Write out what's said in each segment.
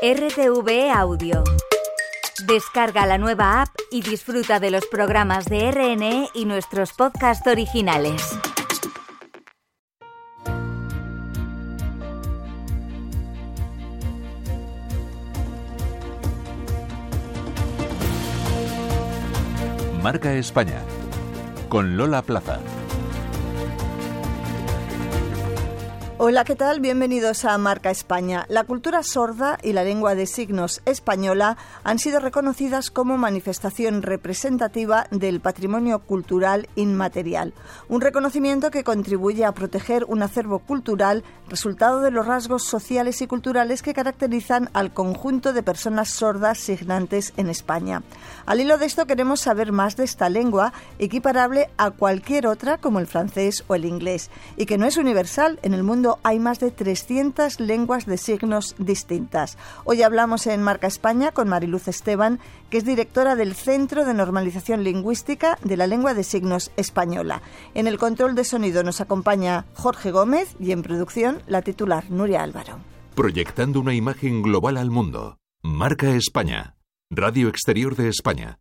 RTV Audio. Descarga la nueva app y disfruta de los programas de RNE y nuestros podcasts originales. Marca España con Lola Plaza. Hola, ¿qué tal? Bienvenidos a Marca España. La cultura sorda y la lengua de signos española han sido reconocidas como manifestación representativa del patrimonio cultural inmaterial, un reconocimiento que contribuye a proteger un acervo cultural resultado de los rasgos sociales y culturales que caracterizan al conjunto de personas sordas signantes en España. Al hilo de esto queremos saber más de esta lengua, equiparable a cualquier otra como el francés o el inglés, y que no es universal en el mundo hay más de 300 lenguas de signos distintas. Hoy hablamos en Marca España con Mariluz Esteban, que es directora del Centro de Normalización Lingüística de la Lengua de Signos Española. En el control de sonido nos acompaña Jorge Gómez y en producción la titular Nuria Álvaro. Proyectando una imagen global al mundo. Marca España. Radio Exterior de España.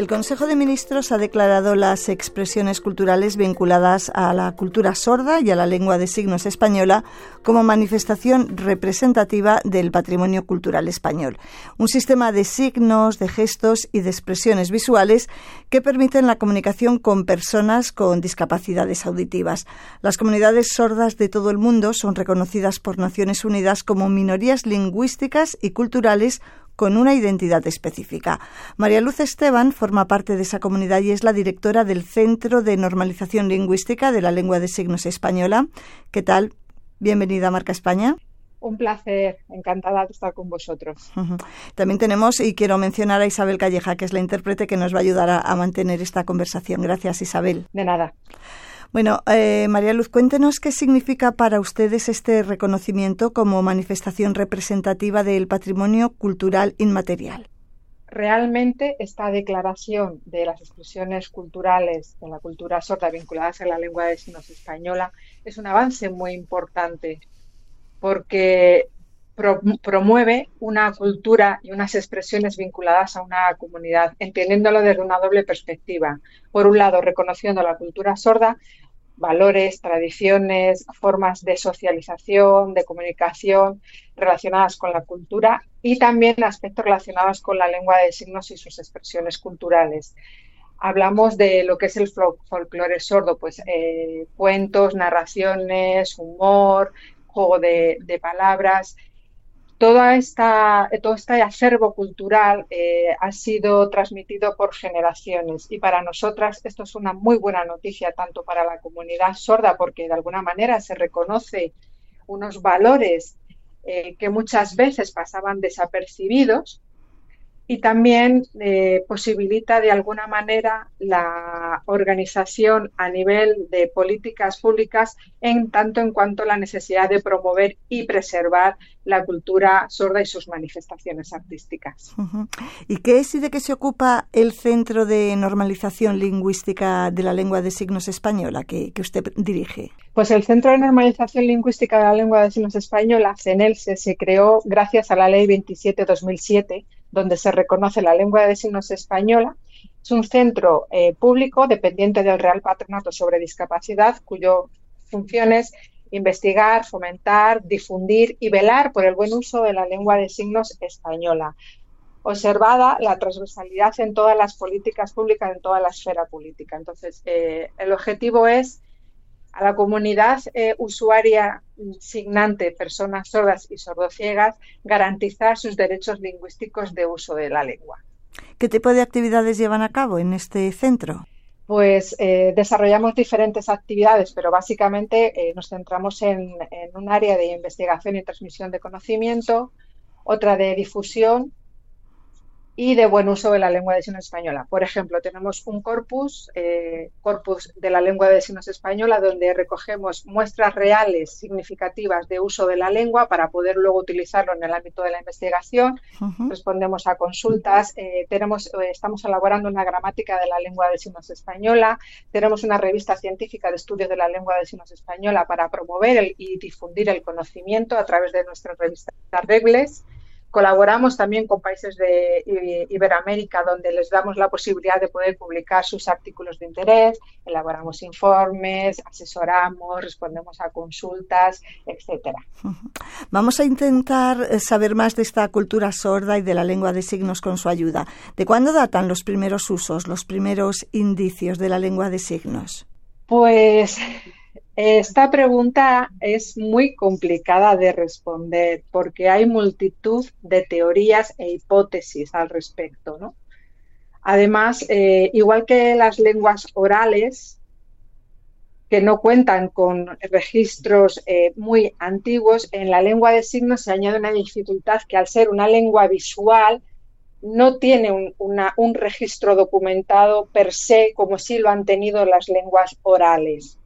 El Consejo de Ministros ha declarado las expresiones culturales vinculadas a la cultura sorda y a la lengua de signos española como manifestación representativa del patrimonio cultural español. Un sistema de signos, de gestos y de expresiones visuales que permiten la comunicación con personas con discapacidades auditivas. Las comunidades sordas de todo el mundo son reconocidas por Naciones Unidas como minorías lingüísticas y culturales con una identidad específica. María Luz Esteban forma parte de esa comunidad y es la directora del Centro de Normalización Lingüística de la Lengua de Signos Española. ¿Qué tal? Bienvenida a Marca España. Un placer, encantada de estar con vosotros. También tenemos, y quiero mencionar a Isabel Calleja, que es la intérprete que nos va a ayudar a mantener esta conversación. Gracias, Isabel. De nada. Bueno, eh, María Luz, cuéntenos qué significa para ustedes este reconocimiento como manifestación representativa del patrimonio cultural inmaterial. Realmente esta declaración de las expresiones culturales de la cultura sorda vinculadas a la lengua de signos española es un avance muy importante porque promueve una cultura y unas expresiones vinculadas a una comunidad, entendiéndolo desde una doble perspectiva. Por un lado, reconociendo la cultura sorda, valores, tradiciones, formas de socialización, de comunicación relacionadas con la cultura y también aspectos relacionados con la lengua de signos y sus expresiones culturales. Hablamos de lo que es el folclore sordo, pues eh, cuentos, narraciones, humor, juego de palabras toda esta, todo este acervo cultural eh, ha sido transmitido por generaciones. Y para nosotras esto es una muy buena noticia tanto para la comunidad sorda porque de alguna manera se reconoce unos valores eh, que muchas veces pasaban desapercibidos y también eh, posibilita de alguna manera la organización a nivel de políticas públicas en tanto en cuanto a la necesidad de promover y preservar la cultura sorda y sus manifestaciones artísticas. ¿Y qué es y de qué se ocupa el Centro de Normalización Lingüística de la Lengua de Signos Española que, que usted dirige? Pues el Centro de Normalización Lingüística de la Lengua de Signos Española, CENELSE, se creó gracias a la Ley 27-2007 donde se reconoce la lengua de signos española. Es un centro eh, público dependiente del Real Patronato sobre Discapacidad, cuyo función es investigar, fomentar, difundir y velar por el buen uso de la lengua de signos española. Observada la transversalidad en todas las políticas públicas, en toda la esfera política. Entonces, eh, el objetivo es a la comunidad eh, usuaria signante, personas sordas y sordociegas, garantizar sus derechos lingüísticos de uso de la lengua. ¿Qué tipo de actividades llevan a cabo en este centro? Pues eh, desarrollamos diferentes actividades, pero básicamente eh, nos centramos en, en, un área de investigación y transmisión de conocimiento, otra de difusión y de buen uso de la lengua de signos española. Por ejemplo, tenemos un corpus, eh, corpus de la lengua de signos española, donde recogemos muestras reales significativas de uso de la lengua para poder luego utilizarlo en el ámbito de la investigación. Respondemos a consultas. Eh, tenemos, eh, estamos elaborando una gramática de la lengua de signos española. Tenemos una revista científica de estudios de la lengua de signos española para promover y difundir el conocimiento a través de nuestra revista Regles. Colaboramos también con países de Iberoamérica donde les damos la posibilidad de poder publicar sus artículos de interés, elaboramos informes, asesoramos, respondemos a consultas, etcétera. Vamos a intentar eh, saber más de esta cultura sorda y de la lengua de signos con su ayuda. ¿De cuándo datan los primeros usos, los primeros indicios de la lengua de signos? Pues esta pregunta es muy complicada de responder porque hay multitud de teorías e hipótesis al respecto. ¿no? Además, eh, igual que las lenguas orales, que no cuentan con registros eh, muy antiguos, en la lengua de signos se añade una dificultad que al ser una lengua visual no tiene un registro documentado per se como sí lo han tenido las lenguas orales.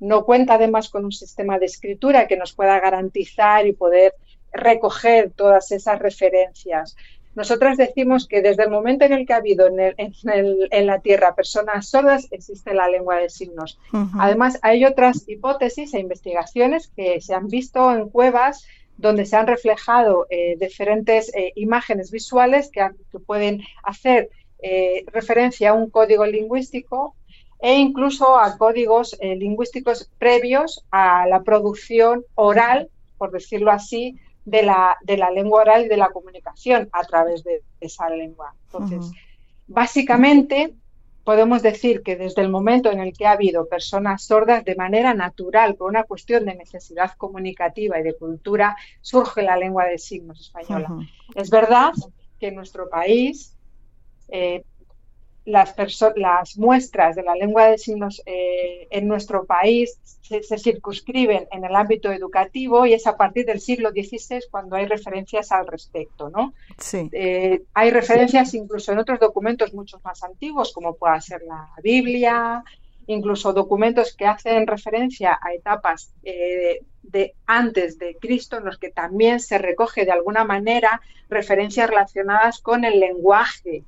No cuenta además con un sistema de escritura que nos pueda garantizar y poder recoger todas esas referencias. Nosotras decimos que desde el momento en el que ha habido en, la Tierra personas sordas, existe la lengua de signos. Además, hay otras hipótesis e investigaciones que se han visto en cuevas donde se han reflejado eh, diferentes eh, imágenes visuales que, pueden hacer eh, referencia a un código lingüístico e incluso a códigos eh, lingüísticos previos a la producción oral, por decirlo así, de la, de la lengua oral y de la comunicación a través de, esa lengua. Entonces, básicamente podemos decir que desde el momento en el que ha habido personas sordas de manera natural, por una cuestión de necesidad comunicativa y de cultura, surge la lengua de signos española. Es verdad que en nuestro país eh, las, las muestras de la lengua de signos eh, en nuestro país se, circunscriben en el ámbito educativo y es a partir del siglo XVI cuando hay referencias al respecto. ¿no? Eh, hay referencias incluso en otros documentos mucho más antiguos, como pueda ser la Biblia, incluso documentos que hacen referencia a etapas eh, de antes de Cristo, en los que también se recoge de alguna manera referencias relacionadas con el lenguaje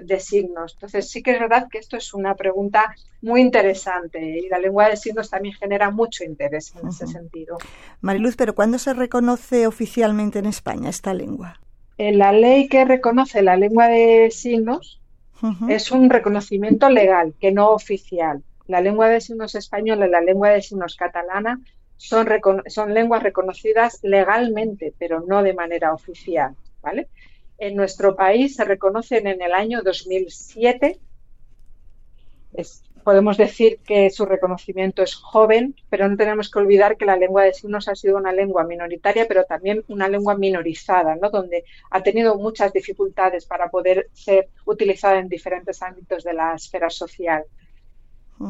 de signos. Entonces sí que es verdad que esto es una pregunta muy interesante y la lengua de signos también genera mucho interés en ese sentido. Mariluz, pero ¿cuándo se reconoce oficialmente en España esta lengua? En la ley que reconoce la lengua de signos es un reconocimiento legal, que no oficial. La lengua de signos española y la lengua de signos catalana son, son lenguas reconocidas legalmente, pero no de manera oficial. ¿vale? En nuestro país se reconocen en el año 2007. podemos decir que su reconocimiento es joven, pero no tenemos que olvidar que la lengua de signos ha sido una lengua minoritaria, pero también una lengua minorizada, ¿no? donde ha tenido muchas dificultades para poder ser utilizada en diferentes ámbitos de la esfera social.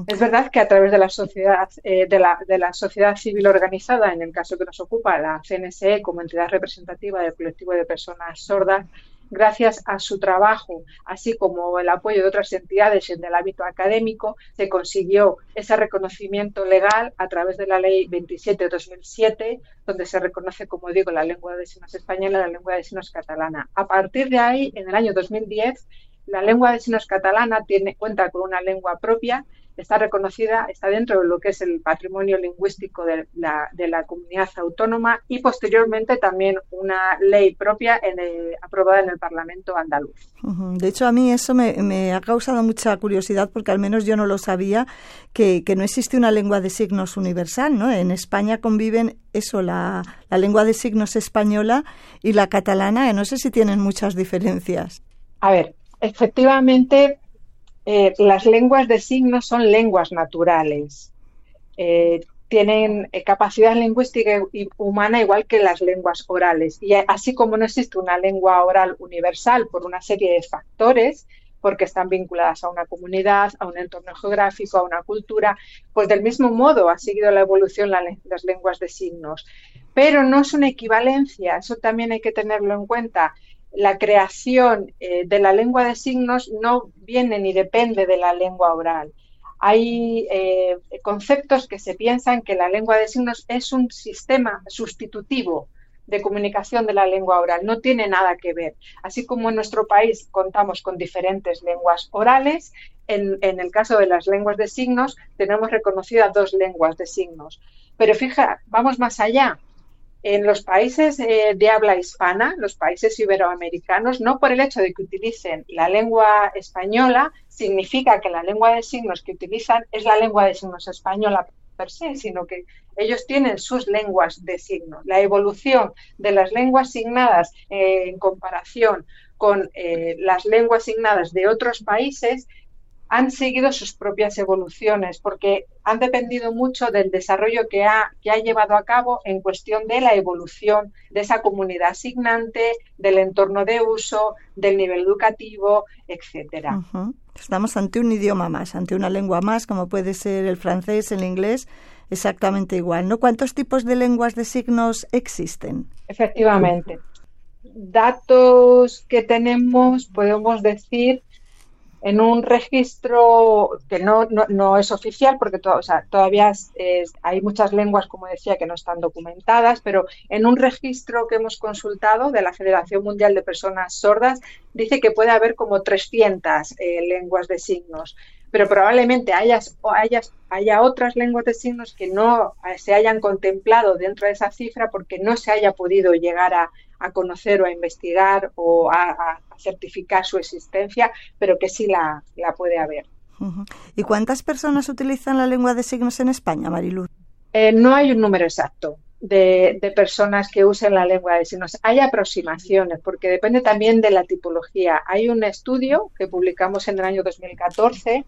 Es verdad que a través de la sociedad eh, de, la, de, la, sociedad civil organizada, en el caso que nos ocupa la CNSE como entidad representativa del colectivo de personas sordas, gracias a su trabajo, así como el apoyo de otras entidades en el ámbito académico, se consiguió ese reconocimiento legal a través de la Ley 27 de 2007, donde se reconoce, como digo, la lengua de signos española y la lengua de signos catalana. A partir de ahí, en el año 2010, la lengua de signos catalana tiene, cuenta con una lengua propia está reconocida, está dentro de lo que es el patrimonio lingüístico de la, de la comunidad autónoma y posteriormente también una ley propia en aprobada en el Parlamento andaluz. De hecho, a mí eso me, ha causado mucha curiosidad porque al menos yo no lo sabía, que, no existe una lengua de signos universal, ¿no? En España conviven eso, la, la lengua de signos española y la catalana, no sé si tienen muchas diferencias. A ver, efectivamente eh, las lenguas de signos son lenguas naturales. Eh, tienen eh, capacidad lingüística humana igual que las lenguas orales. Y así como no existe una lengua oral universal por una serie de factores, porque están vinculadas a una comunidad, a un entorno geográfico, a una cultura, pues del mismo modo ha seguido la evolución las lenguas de signos. Pero no es una equivalencia, eso también hay que tenerlo en cuenta la creación eh, de la lengua de signos no viene ni depende de la lengua oral. Hay eh, conceptos que se piensan que la lengua de signos es un sistema sustitutivo de comunicación de la lengua oral. No tiene nada que ver. Así como en nuestro país contamos con diferentes lenguas orales, en, el caso de las lenguas de signos tenemos reconocidas dos lenguas de signos. Pero fija, vamos más allá. En los países eh, de habla hispana, los países iberoamericanos, no por el hecho de que utilicen la lengua española, significa que la lengua de signos que utilizan es la lengua de signos española per se, sino que ellos tienen sus lenguas de signos. La evolución de las lenguas signadas eh, en comparación con eh, las lenguas signadas de otros países han seguido sus propias evoluciones porque han dependido mucho del desarrollo que ha, que ha llevado a cabo en cuestión de la evolución de esa comunidad signante, del entorno de uso, del nivel educativo, etcétera. Estamos ante un idioma más, ante una lengua más, como puede ser el francés, el inglés, exactamente igual, ¿no? ¿Cuántos tipos de lenguas de signos existen? Efectivamente. Datos que tenemos, podemos decir en un registro que no, no, es oficial porque todavía hay muchas lenguas, como decía, que no están documentadas, pero en un registro que hemos consultado de la Federación Mundial de Personas Sordas dice que puede haber como 300 eh, lenguas de signos, pero probablemente haya, haya otras lenguas de signos que no se hayan contemplado dentro de esa cifra porque no se haya podido llegar a, a conocer o a investigar o a, certificar su existencia, pero que sí la, puede haber. ¿Y cuántas personas utilizan la lengua de signos en España, Mariluz? Eh, no hay un número exacto de, personas que usen la lengua de signos. Hay aproximaciones, porque depende también de la tipología. Hay un estudio que publicamos en el año 2014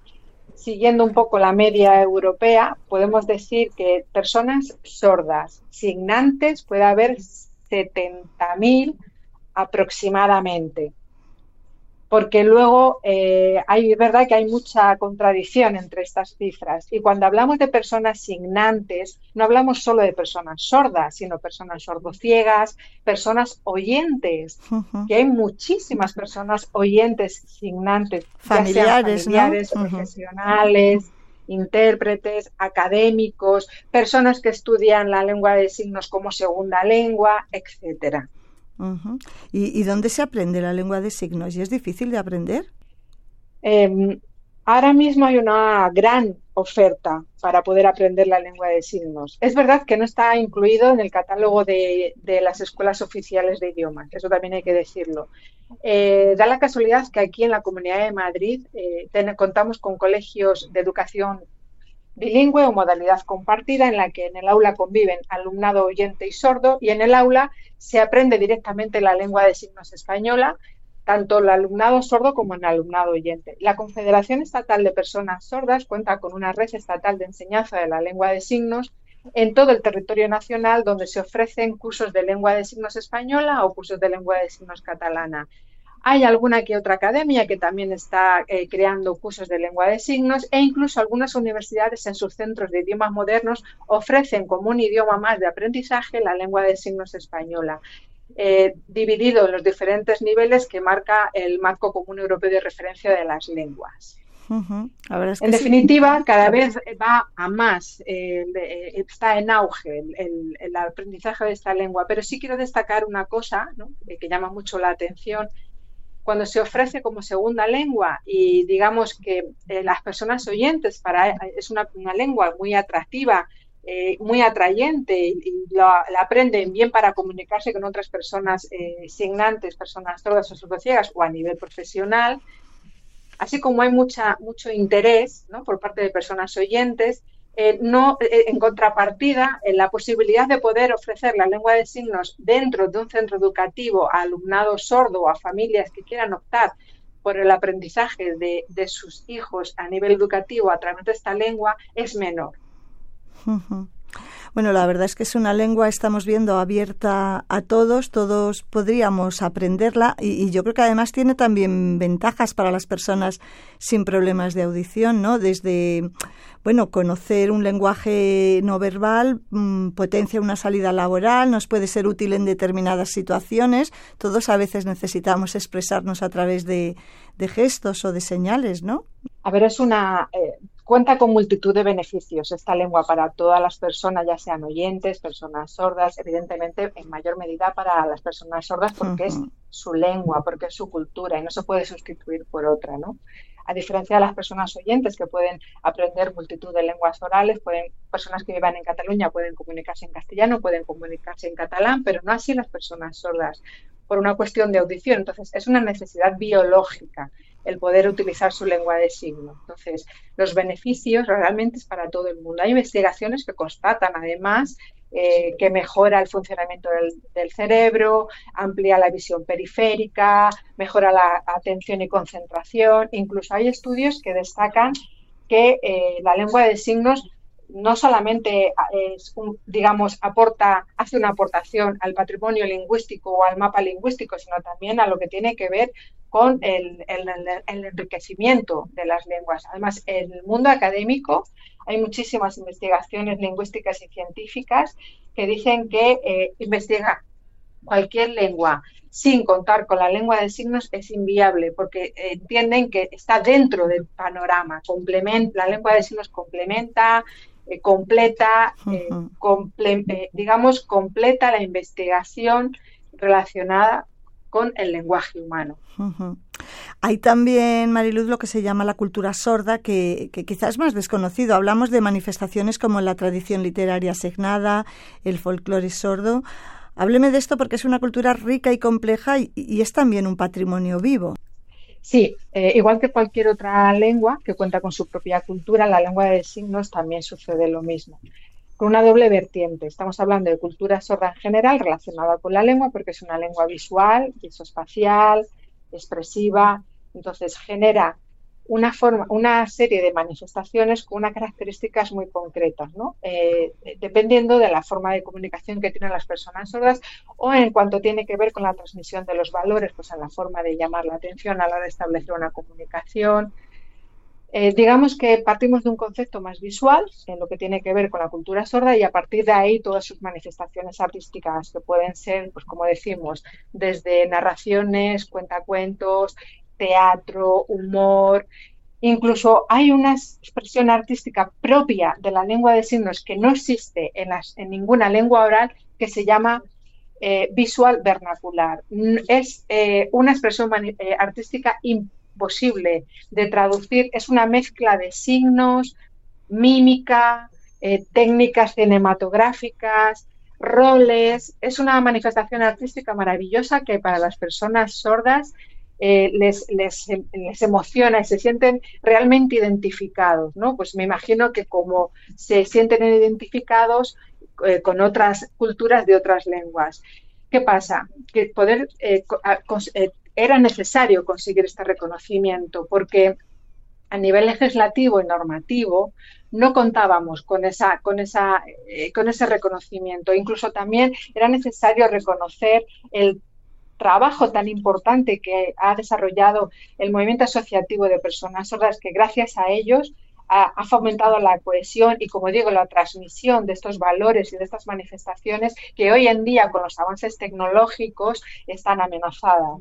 siguiendo un poco la media europea, podemos decir que personas sordas, signantes, puede haber 70.000 aproximadamente. Porque luego eh, hay, verdad que hay mucha contradicción entre estas cifras. Y cuando hablamos de personas signantes, no hablamos solo de personas sordas, sino personas sordociegas, personas oyentes, que hay muchísimas personas oyentes signantes, familiares, profesionales intérpretes, académicos, personas que estudian la lengua de signos como segunda lengua, etcétera. ¿Y, dónde se aprende la lengua de signos? ¿Y es difícil de aprender? Em, ahora mismo hay una gran oferta para poder aprender la lengua de signos. Es verdad que no está incluido en el catálogo de, las escuelas oficiales de idiomas, eso también hay que decirlo. Eh, da la casualidad que aquí en la Comunidad de Madrid eh, contamos con colegios de educación bilingüe o modalidad compartida en la que en el aula conviven alumnado oyente y sordo y en el aula se aprende directamente la lengua de signos española tanto el alumnado sordo como el alumnado oyente. La Confederación Estatal de Personas Sordas cuenta con una red estatal de enseñanza de la lengua de signos en todo el territorio nacional donde se ofrecen cursos de lengua de signos española o cursos de lengua de signos catalana. Hay alguna que otra academia que también está eh, creando cursos de lengua de signos e incluso algunas universidades en sus centros de idiomas modernos ofrecen como un idioma más de aprendizaje la lengua de signos española. Eh, dividido en los diferentes niveles que marca el marco común europeo de referencia de las lenguas. en definitiva, cada vez va a más, eh, está en auge el, aprendizaje de esta lengua, pero sí quiero destacar una cosa que llama mucho la atención. Cuando se ofrece como segunda lengua y digamos que las personas oyentes para es una lengua muy atractiva eh, muy atrayente y, la, aprenden bien para comunicarse con otras personas eh, signantes, personas sordas o sordociegas o a nivel profesional, así como hay mucha, mucho interés por parte de personas oyentes, eh, no, en contrapartida, la posibilidad de poder ofrecer la lengua de signos dentro de un centro educativo a alumnado sordo o a familias que quieran optar por el aprendizaje de, de sus hijos a nivel educativo a través de esta lengua es menor. Bueno, la verdad es que es una lengua, estamos viendo, abierta a todos, todos podríamos aprenderla y, yo creo que además tiene también ventajas para las personas sin problemas de audición, ¿no? Desde, bueno, conocer un lenguaje no verbal mm, potencia una salida laboral, nos puede ser útil en determinadas situaciones. Todos a veces necesitamos expresarnos a través de, gestos o de señales, ¿no? A ver, es una, eh, Cuenta con multitud de beneficios esta lengua para todas las personas, ya sean oyentes, personas sordas, evidentemente en mayor medida para las personas sordas porque es su lengua, porque es su cultura y no se puede sustituir por otra, ¿no? A diferencia de las personas oyentes que pueden aprender multitud de lenguas orales, pueden, personas que vivan en Cataluña pueden comunicarse en castellano, pueden comunicarse en catalán, pero no así las personas sordas por una cuestión de audición. Entonces, es una necesidad biológica el poder utilizar su lengua de signo. Entonces, los beneficios realmente es para todo el mundo. Hay investigaciones que constatan además eh, que mejora el funcionamiento del, cerebro, amplía la visión periférica, mejora la atención y concentración. Incluso hay estudios que destacan que eh, la lengua de signos no solamente es digamos, aporta, hace una aportación al patrimonio lingüístico o al mapa lingüístico, sino también a lo que tiene que ver con el, enriquecimiento de las lenguas. Además, en el mundo académico hay muchísimas investigaciones lingüísticas y científicas que dicen que eh, investigar cualquier lengua sin contar con la lengua de signos es inviable porque entienden que está dentro del panorama, complementa, la lengua de signos complementa, eh, completa, eh, digamos, completa la investigación relacionada con el lenguaje humano. Hay también, Mariluz, lo que se llama la cultura sorda, que, quizás es más desconocido. Hablamos de manifestaciones como la tradición literaria asignada, el folclore sordo. Hábleme de esto porque es una cultura rica y compleja y, es también un patrimonio vivo. Sí, eh, igual que cualquier otra lengua que cuenta con su propia cultura, la lengua de signos también sucede lo mismo con una doble vertiente. Estamos hablando de cultura sorda en general relacionada con la lengua porque es una lengua visual, visoespacial, expresiva, entonces genera una forma, una serie de manifestaciones con unas características muy concretas, ¿no? Eh, dependiendo de la forma de comunicación que tienen las personas sordas o en cuanto tiene que ver con la transmisión de los valores, pues en la forma de llamar la atención a la hora de establecer una comunicación, eh, digamos que partimos de un concepto más visual en lo que tiene que ver con la cultura sorda y a partir de ahí todas sus manifestaciones artísticas que pueden ser, pues como decimos, desde narraciones, cuentacuentos, teatro, humor. Incluso hay una expresión artística propia de la lengua de signos que no existe en, ninguna lengua oral que se llama eh, visual vernacular. Es eh, una expresión artística importante posible de traducir es una mezcla de signos, mímica, eh, técnicas cinematográficas, roles. Es una manifestación artística maravillosa que para las personas sordas eh, les, les, les, emociona y se sienten realmente identificados, ¿no? Pues me imagino que como se sienten identificados eh, con otras culturas de otras lenguas. ¿Qué pasa? Que poder era necesario conseguir este reconocimiento porque a nivel legislativo y normativo no contábamos con esa con esa eh, con ese reconocimiento incluso también era necesario reconocer el trabajo tan importante que ha desarrollado el movimiento asociativo de personas sordas que gracias a ellos ha, fomentado la cohesión y, como digo, la transmisión de estos valores y de estas manifestaciones que hoy en día, con los avances tecnológicos, están amenazadas.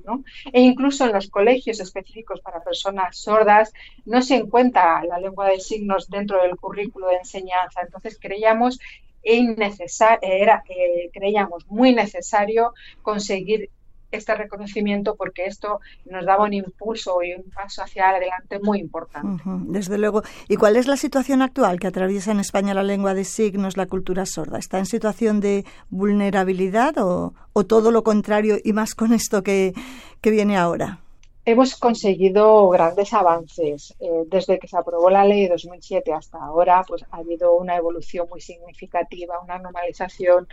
E incluso en los colegios específicos para personas sordas no se encuentra la lengua de signos dentro del currículo de enseñanza. Entonces, creíamos era, eh, creíamos muy necesario conseguir este reconocimiento porque esto nos daba un impulso y un paso hacia adelante muy importante. desde luego. ¿Y cuál es la situación actual que atraviesa en España la lengua de signos, la cultura sorda? ¿Está en situación de vulnerabilidad o, todo lo contrario y más con esto que, viene ahora? Hemos conseguido grandes avances. Eh, desde que se aprobó la ley de 2007 hasta ahora, pues ha habido una evolución muy significativa, una normalización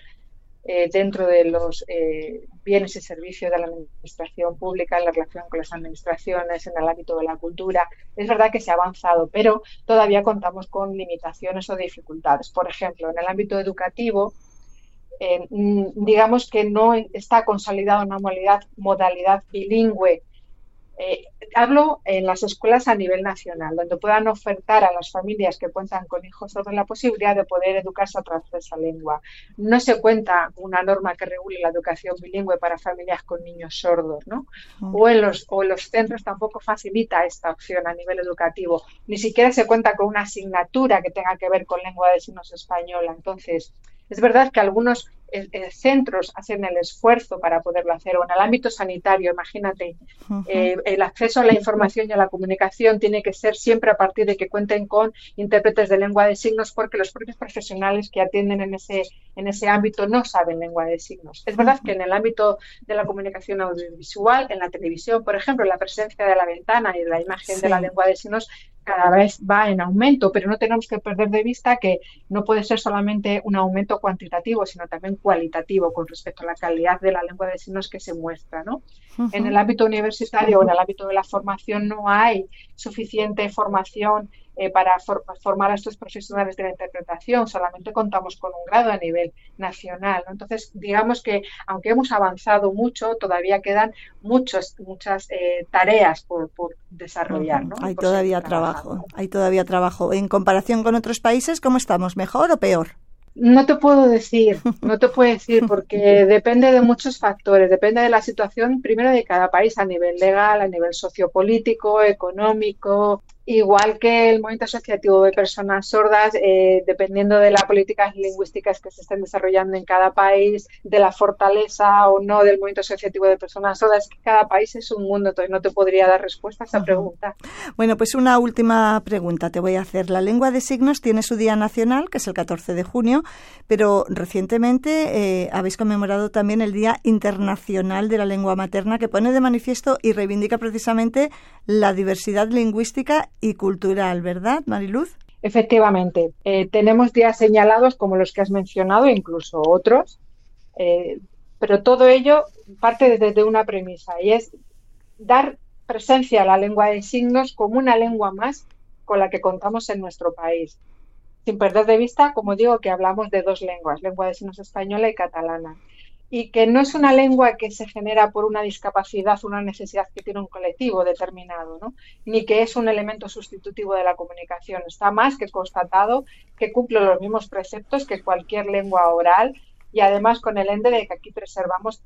eh, dentro de los eh, bienes y servicios de la administración pública en la relación con las administraciones, en el ámbito de la cultura. Es verdad que se ha avanzado, pero todavía contamos con limitaciones o dificultades. Por ejemplo, en el ámbito educativo, mm, digamos que no está consolidada una modalidad bilingüe eh, hablo en las escuelas a nivel nacional, donde puedan ofertar a las familias que cuentan con hijos sordos la posibilidad de poder educarse a través de esa lengua. No se cuenta una norma que regule la educación bilingüe para familias con niños sordos, ¿no? O en los, o los centros tampoco facilita esta opción a nivel educativo. Ni siquiera se cuenta con una asignatura que tenga que ver con lengua de signos española. Entonces, es verdad que algunos eh, eh, centros hacen el esfuerzo para poderlo hacer, o en el ámbito sanitario, imagínate, eh, el acceso a la información y a la comunicación tiene que ser siempre a partir de que cuenten con intérpretes de lengua de signos, porque los propios profesionales que atienden en ese, en ese ámbito no saben lengua de signos. Es verdad que en el ámbito de la comunicación audiovisual, en la televisión, por ejemplo, la presencia de la ventana y de la imagen de la lengua de signos cada vez va en aumento, pero no tenemos que perder de vista que no puede ser solamente un aumento cuantitativo, sino también cualitativo con respecto a la calidad de la lengua de signos que se muestra. ¿no? En el ámbito universitario o en el ámbito de la formación no hay suficiente formación eh, para formar a estos profesionales de la interpretación. Solamente contamos con un grado a nivel nacional. Entonces, digamos que aunque hemos avanzado mucho, todavía quedan muchos, muchas eh, tareas por, desarrollar. Hay todavía trabajo. Hay todavía trabajo. En comparación con otros países, ¿cómo estamos? ¿Mejor o peor? No te puedo decir, no te puedo decir porque depende de muchos factores, depende de la situación primero de cada país a nivel legal, a nivel sociopolítico, económico, igual que el movimiento asociativo de personas sordas, eh, dependiendo de las políticas lingüísticas que se estén desarrollando en cada país, de la fortaleza o no del movimiento asociativo de personas sordas, que cada país es un mundo, entonces no te podría dar respuesta a esa pregunta. Bueno, pues una última pregunta te voy a hacer. La lengua de signos tiene su día nacional, que es el 14 de junio, pero recientemente eh, habéis conmemorado también el Día Internacional de la Lengua Materna, que pone de manifiesto y reivindica precisamente la diversidad lingüística y cultural, ¿verdad, Mariluz? Efectivamente, eh, tenemos días señalados como los que has mencionado, incluso otros, eh, pero todo ello parte desde una premisa y es dar presencia a la lengua de signos como una lengua más con la que contamos en nuestro país, sin perder de vista, como digo, que hablamos de dos lenguas, lengua de signos española y catalana y que no es una lengua que se genera por una discapacidad, una necesidad que tiene un colectivo determinado, ¿no? ni que es un elemento sustitutivo de la comunicación. Está más que constatado que cumple los mismos preceptos que cualquier lengua oral y además con el ende de que aquí preservamos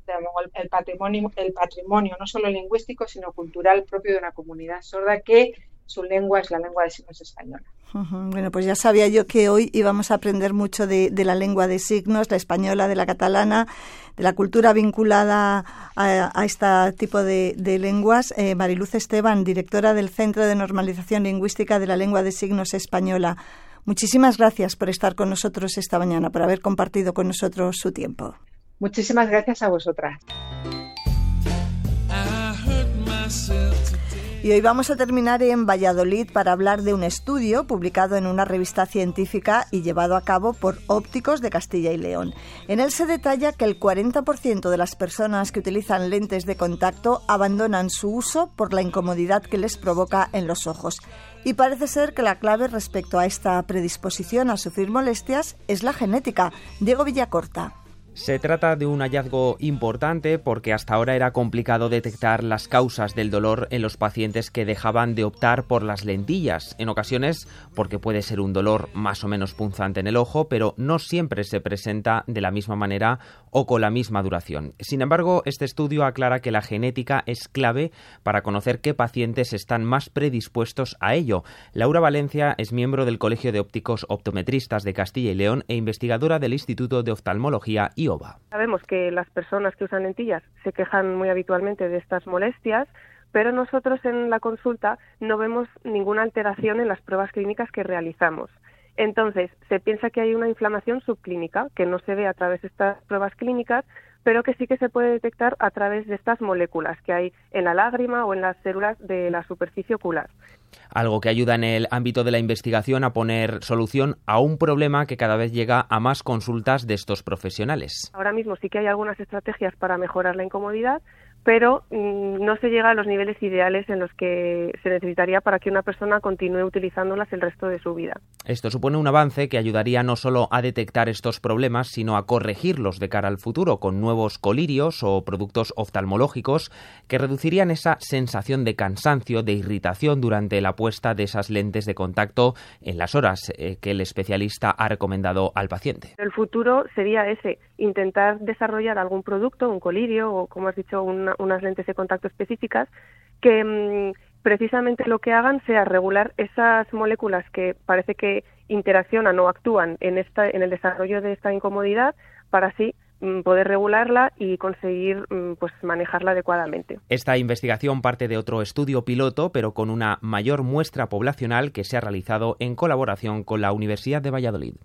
el patrimonio, el patrimonio no solo lingüístico, sino cultural propio de una comunidad sorda que su lengua es la lengua de signos española. Bueno, pues ya sabía yo que hoy íbamos a aprender mucho de, la lengua de signos, la española, de la catalana, de la cultura vinculada a, este tipo de, lenguas. Eh, Mariluz Esteban, directora del Centro de Normalización Lingüística de la Lengua de Signos Española. Muchísimas gracias por estar con nosotros esta mañana, por haber compartido con nosotros su tiempo. Muchísimas gracias a vosotras. Y hoy vamos a terminar en Valladolid para hablar de un estudio publicado en una revista científica y llevado a cabo por ópticos de Castilla y León. En él se detalla que el 40% de las personas que utilizan lentes de contacto abandonan su uso por la incomodidad que les provoca en los ojos. Y parece ser que la clave respecto a esta predisposición a sufrir molestias es la genética. Diego Villacorta. Se trata de un hallazgo importante porque hasta ahora era complicado detectar las causas del dolor en los pacientes que dejaban de optar por las lentillas, en ocasiones porque puede ser un dolor más o menos punzante en el ojo, pero no siempre se presenta de la misma manera o con la misma duración. Sin embargo, este estudio aclara que la genética es clave para conocer qué pacientes están más predispuestos a ello. Laura Valencia es miembro del Colegio de Ópticos Optometristas de Castilla y León e investigadora del Instituto de Oftalmología Sabemos que las personas que usan lentillas se quejan muy habitualmente de estas molestias, pero nosotros en la consulta no vemos ninguna alteración en las pruebas clínicas que realizamos. Entonces, se piensa que hay una inflamación subclínica que no se ve a través de estas pruebas clínicas, pero que sí que se puede detectar a través de estas moléculas que hay en la lágrima o en las células de la superficie ocular algo que ayuda en el ámbito de la investigación a poner solución a un problema que cada vez llega a más consultas de estos profesionales. Ahora mismo sí que hay algunas estrategias para mejorar la incomodidad, pero mm, no se llega a los niveles ideales en los que se necesitaría para que una persona continúe utilizándolas el resto de su vida. Esto supone un avance que ayudaría no solo a detectar estos problemas, sino a corregirlos de cara al futuro con nuevos colirios o productos oftalmológicos que reducirían esa sensación de cansancio, de irritación durante la puesta de esas lentes de contacto en las horas eh, que el especialista ha recomendado al paciente. El futuro sería ese, intentar desarrollar algún producto, un colirio o, como has dicho, unas lentes de contacto específicas que mm, precisamente lo que hagan sea regular esas moléculas que parece que interaccionan o actúan en, esta, en el desarrollo de esta incomodidad para así mm, poder regularla y conseguir mm, pues manejarla adecuadamente. Esta investigación parte de otro estudio piloto, pero con una mayor muestra poblacional que se ha realizado en colaboración con la Universidad de Valladolid.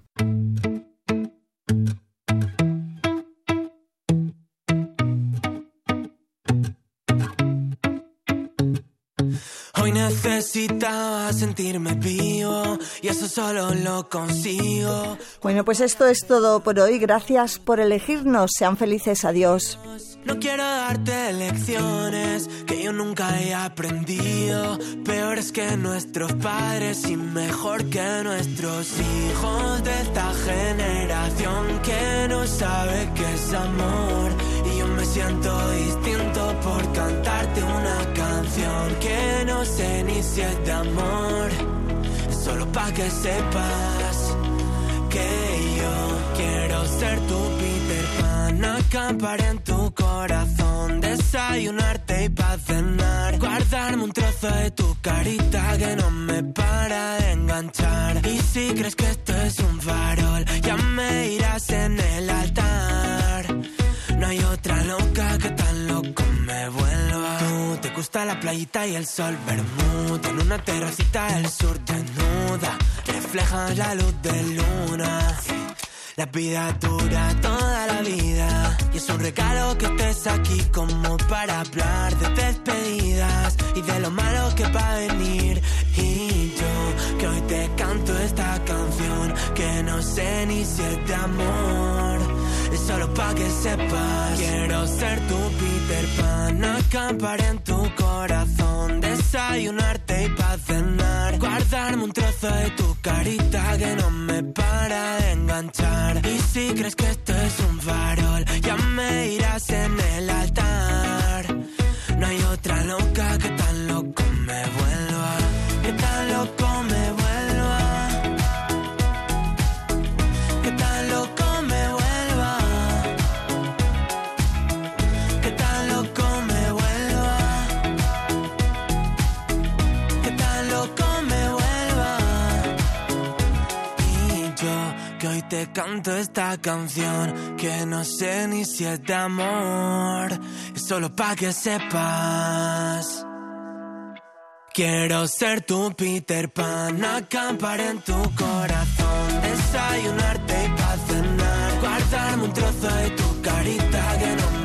Necesitaba sentirme vivo y eso solo lo consigo. Bueno, pues esto es todo por hoy. Gracias por elegirnos. Sean felices. Adiós. No quiero darte lecciones que yo nunca he aprendido. Peores que nuestros padres y mejor que nuestros hijos de esta generación que no sabe qué es amor. Siento distinto por cantarte una canción que no sé ni si de amor. Solo pa' que sepas que yo quiero ser tu Peter Pan, acampar en tu corazón, desayunarte y pa' cenar, guardarme un trozo de tu carita que no me para de enganchar. Y si crees que esto es un farol, ya me irás en el altar. No hay otra loca que tan loco me vuelva. Tú te gusta la playita y el sol bermuda. En una terracita del sur desnuda. Refleja la luz de luna. La vida dura toda la vida y es un regalo que estés aquí como para hablar de despedidas y de lo malo que va a venir. Y yo que hoy te canto esta canción que no sé ni si amor, solo para que sepas. Quiero ser tu Peter Pan, acampar en tu corazón, desayunarte y pa' cenar, guardarme un trozo de tu carita que no me para de enganchar. Y si crees que esto es un farol, ya me irás en el altar. No hay otra loca que tan canto esta canción que no sé ni si es de amor, es solo pa' que sepas. Quiero ser tu Peter Pan, acampar en tu corazón, desayunarte y pa' cenar, guardarme un trozo de tu carita que no